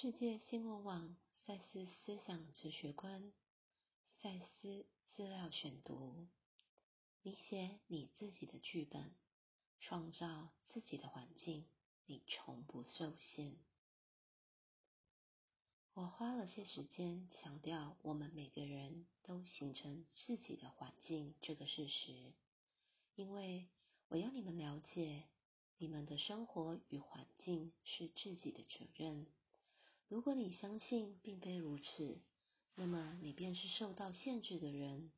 世界新闻网赛斯思想哲学观，赛斯资料选读。你写你自己的剧本，创造自己的环境，你从不受限。我花了些时间强调，我们每个人都形成自己的环境这个事实，因为我要你们了解，你们的生活与环境是自己的责任。如果你相信并非如此，那么你便是受到限制的人。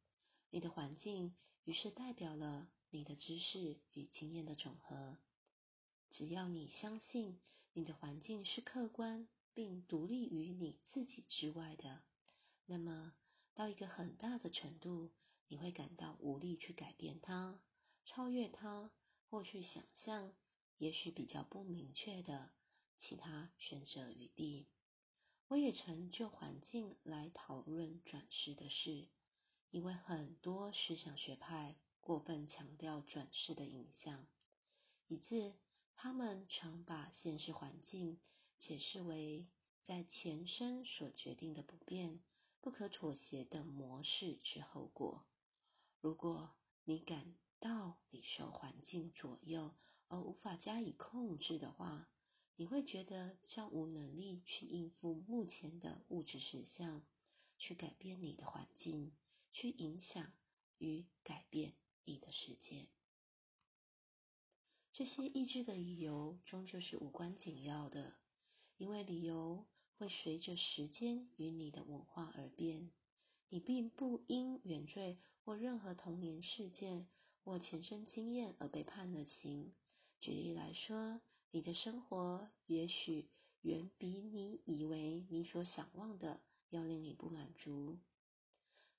你的环境于是代表了你的知识与经验的总和。只要你相信你的环境是客观并独立于你自己之外的，那么到一个很大的程度，你会感到无力去改变它、超越它，或去想象也许比较不明确的其他选择余地。我也曾就环境来讨论转世的事，因为很多思想学派过分强调转世的影响，以致他们常把现实环境解释为在前生所决定的不变、不可妥协的模式之后果。如果你感到你受环境左右而无法加以控制的话，你会觉得较无能力去应付目前的物质实相，去改变你的环境，去影响与改变你的世界。这些意志的理由终究是无关紧要的，因为理由会随着时间与你的文化而变。你并不因原罪或任何童年事件或前生经验而被判了刑。举例来说。你的生活也许远比你以为你所想望的要令你不满足。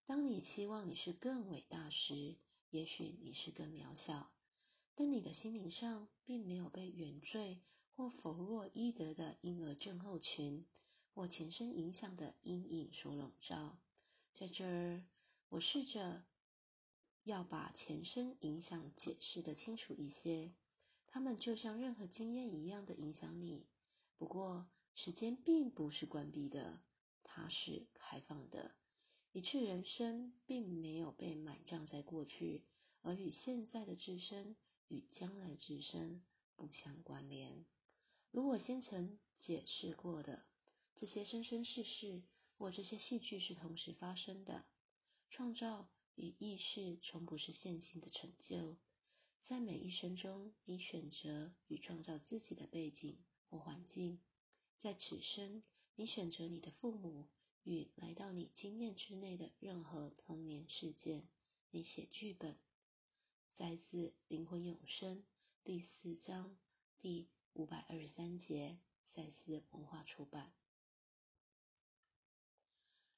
当你期望你是更伟大时，也许你是更渺小。但你的心灵上并没有被原罪或弗洛伊德的婴儿症候群或前生影响的阴影所笼罩。在这儿，我试着要把前生影响解释的清楚一些。他们就像任何经验一样的影响你，不过时间并不是关闭的，它是开放的。一次人生并没有被埋葬在过去，而与现在的自身与将来自身不相关联。如我先曾解释过的，这些生生世世或这些戏剧是同时发生的。创造与意识从不是线性的成就。在每一生中，你选择与创造自己的背景或环境。在此生，你选择你的父母与来到你经验之内的任何童年事件。你写剧本。再次灵魂永生第四章第五百二十三节，赛斯文化出版。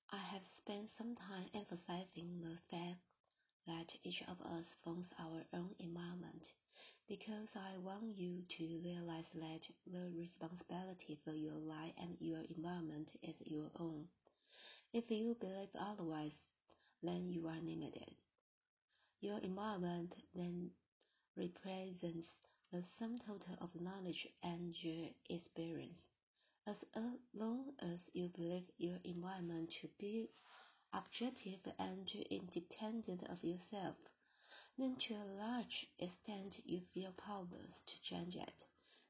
I have spent some time emphasizing the fact. That each of us forms our own environment, because I want you to realize that the responsibility for your life and your environment is your own. If you believe otherwise, then you are limited. Your environment then represents the sum total of knowledge and your experience. As long as you believe your environment to be objective and independent of yourself, then to a large extent you feel powerless to change it,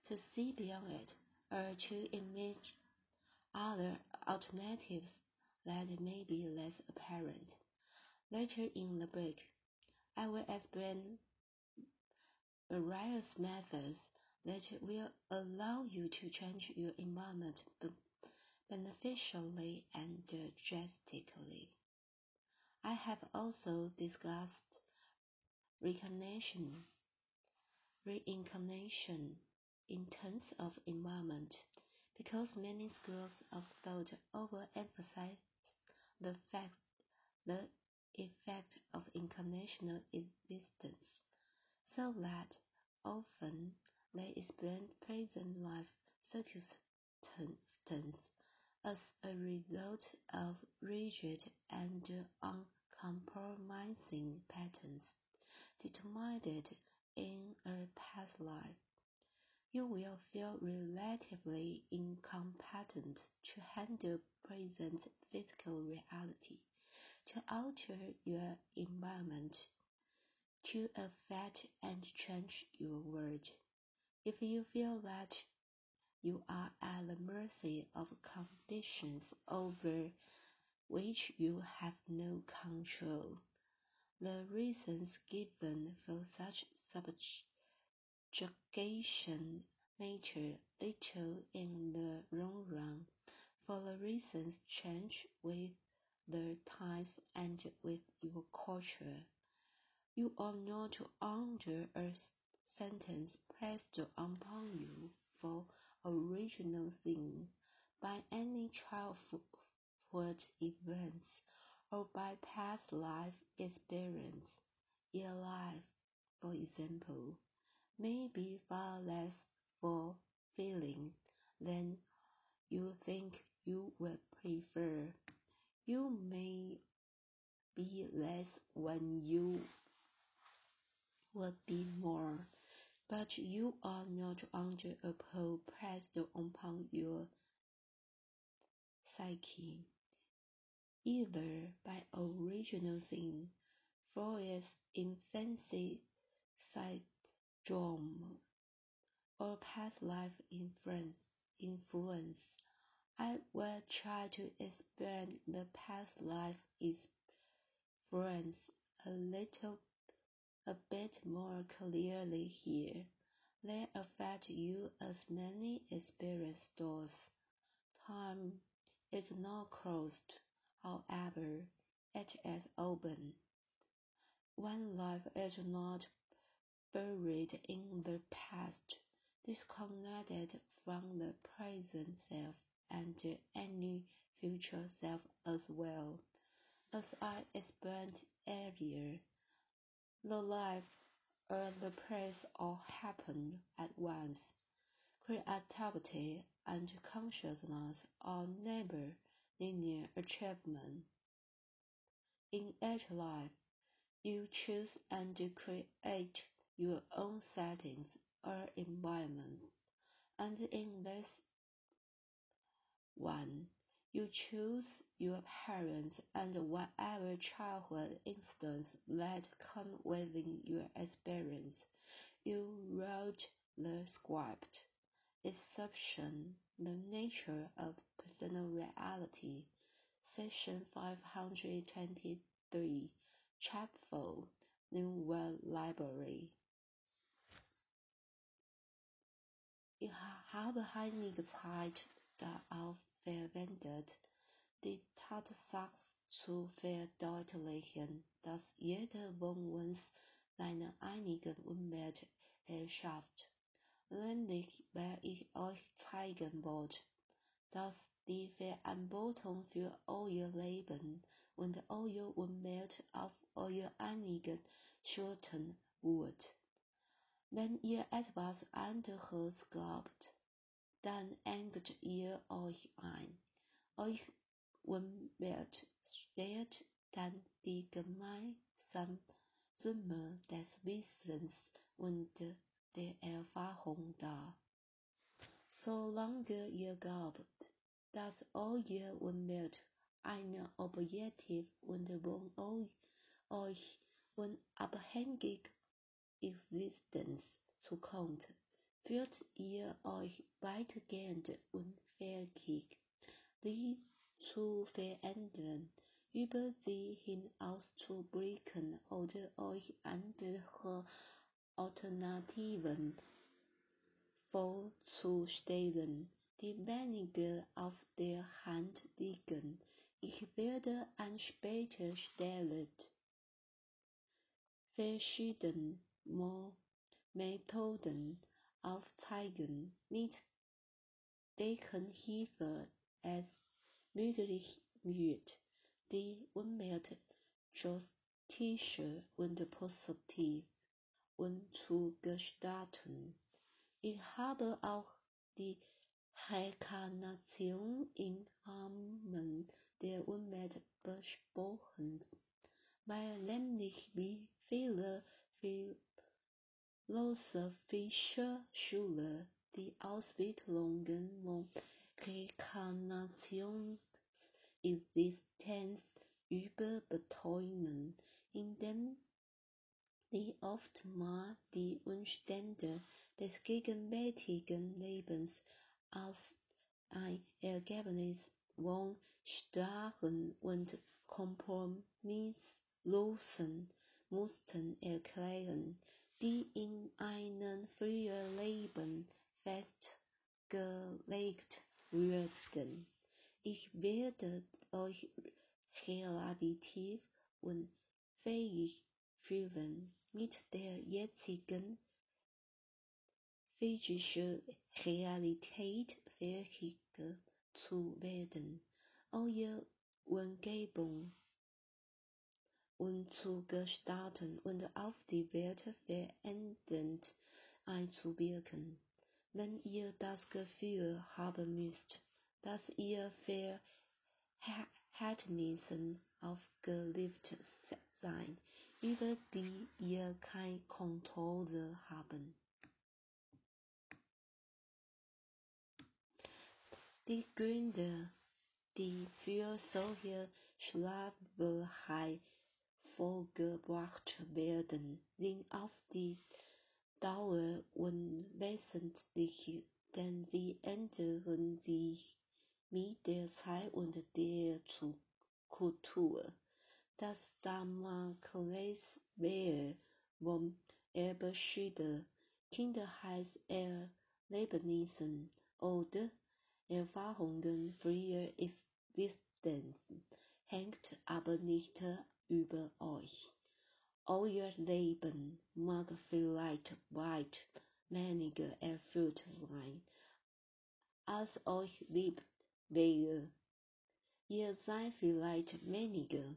to see beyond it, or to imagine other alternatives that may be less apparent. Later in the book, I will explain various methods that will allow you to change your environment beneficially and drastically. I have also discussed reincarnation, reincarnation in terms of environment because many schools of thought overemphasize the fact the effect of incarnational existence, so that often they explain present life circumstances as a result of rigid and uncompromising patterns determined in a past life. you will feel relatively incompetent to handle present physical reality, to alter your environment, to affect and change your world. If you feel that you are at the mercy of conditions over which you have no control, the reasons given for such subjugation matter little in the long run, for the reasons change with the times and with your culture. You are not to under a sentence pressed upon you for original sin by any childhood events or by past life experience. Your life, for example, may be far less fulfilling than you think you would prefer. You may be less when you would be more, but you are not under a pull pressed upon your psyche, either by original sin, its infancy syndrome, or past life influence. influence. I will try to explain the past life influence a little a bit more clearly here. They affect you as many experience does. Time is not closed, however, it is open. One life is not buried in the past, disconnected from the present self and any future self as well. As I explained earlier, the life or the place all happen at once. Creativity and consciousness are never linear achievement. In each life, you choose and create your own settings or environment, and in this one, you choose your parents and whatever childhood incidents that come within your experience. You wrote the script. Exception, the nature of personal reality. Section 523, Chapter 4, New World Library. Ich habe einige Zeit darauf verwendet, die Tatsache zu verdeutlichen, dass jeder von uns seine eigene Umwelt erschafft. Nämlich, weil ich euch zeigen wollte, dass die Verantwortung für euer Leben und eure Umwelt auf eure eigenen Schultern ruht. Wenn ihr etwas anderes glaubt, dann engt ihr euch ein. Euch Umwelt stellt dann die gemeinsame Summe des Wissens und der Erfahrung dar. Solange ihr glaubt, dass eure Umwelt eine objektiv und von euch unabhängige Existenz zukommt, fühlt ihr euch weitgehend unfähig, sie zu verändern, über sie hinauszublicken oder euch andere Alternativen vorzustellen, die weniger auf der Hand liegen. Ich werde an später Stelle verschiedene Methoden aufzeigen, mit deren Hilfe möglich wird, die Umwelt justisch und positiv umzugestalten. Ich habe auch die Rekarnation im Rahmen der Umwelt besprochen, weil nämlich wie viele philosophische Schule die Ausbildungen von Rekarnationsexistenz überbetonten, indem sie oftmals die Umstände des gegenwärtigen Lebens als ein Ergebnis von starren und kompromisslosen Mustern erklären, die in einem früheren Leben festgelegt wurden. Ich werde euch relativ unfähig fühlen, mit der jetzigen physischen Realität fertig zu werden. Eure Umgebung umzugestalten und auf die Welt verändernd einzuwirken. Wenn ihr das Gefühl haben müsst, dass ihr Verhältnissen aufgeliefert seid, über die ihr keine Kontrolle haben. Die Gründe, die für solche Sklaverei vorgebracht werden, sind auf die Dauer unwesentlich, denn sie ändern sich mit der Zeit und der Kultur. Das Damoklesschwert von Erbschüder, Kindheitserlebnissen oder Erfahrungen früher Existenzen hängt aber nicht über euch. Euer Leben mag vielleicht weit weniger erfüllt sein, als euch lieb wäre. Ihr seid vielleicht weniger,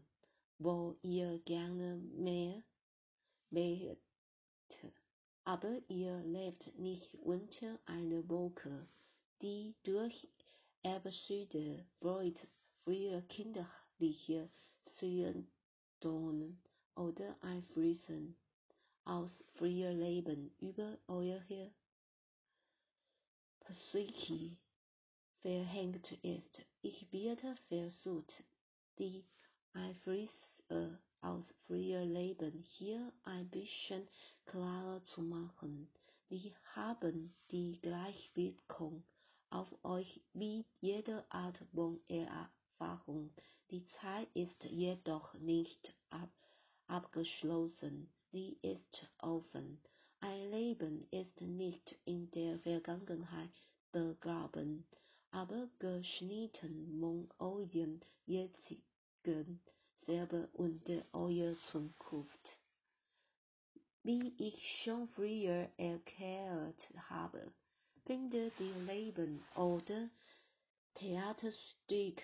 wo ihr gerne mehr wäret, aber ihr lebt nicht unter einer Wolke, die durch Erbsüde, Freud, früher kinderliche Symptome oder Einflüssen aus früher Leben über eure Psyche verhängt ist. Ich werde versucht, die Einflüsse aus früher Leben hier ein bisschen klarer zu machen. Die haben die Gleichwirkung auf euch wie jede Art von Erfahrung. Die Zeit ist jedoch nicht ab abgeschlossen, sie ist offen. Ein Leben ist nicht in der Vergangenheit begraben, aber geschnitten von eurem jetzigen Selber und eurer Zukunft. Wie ich schon früher erklärt habe, findet die Leben oder Theaterstück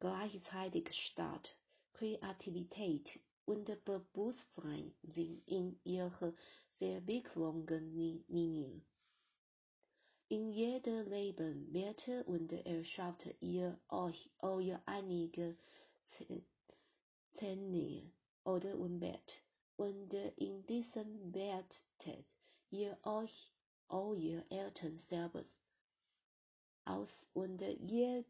gleichzeitig statt. Kreativität und Bewusstsein sind in ihrer Verwicklungslinie. In jedem Leben wird und erschafft ihr euch euer einige Szene oder Umwelt, und in diesem wertet ihr euch euer Eltern selbst aus und ihr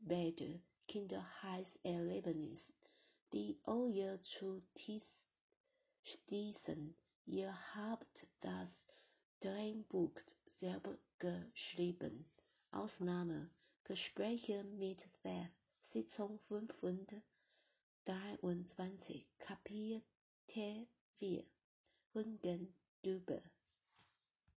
werdet Kindheitserlebnis, die euer zutiefst stießen. Ihr habt das Drehbuch selber. Ausnahme Gespräche mit Beth, Sitzung 523, Kapitel 4, Hundendübe.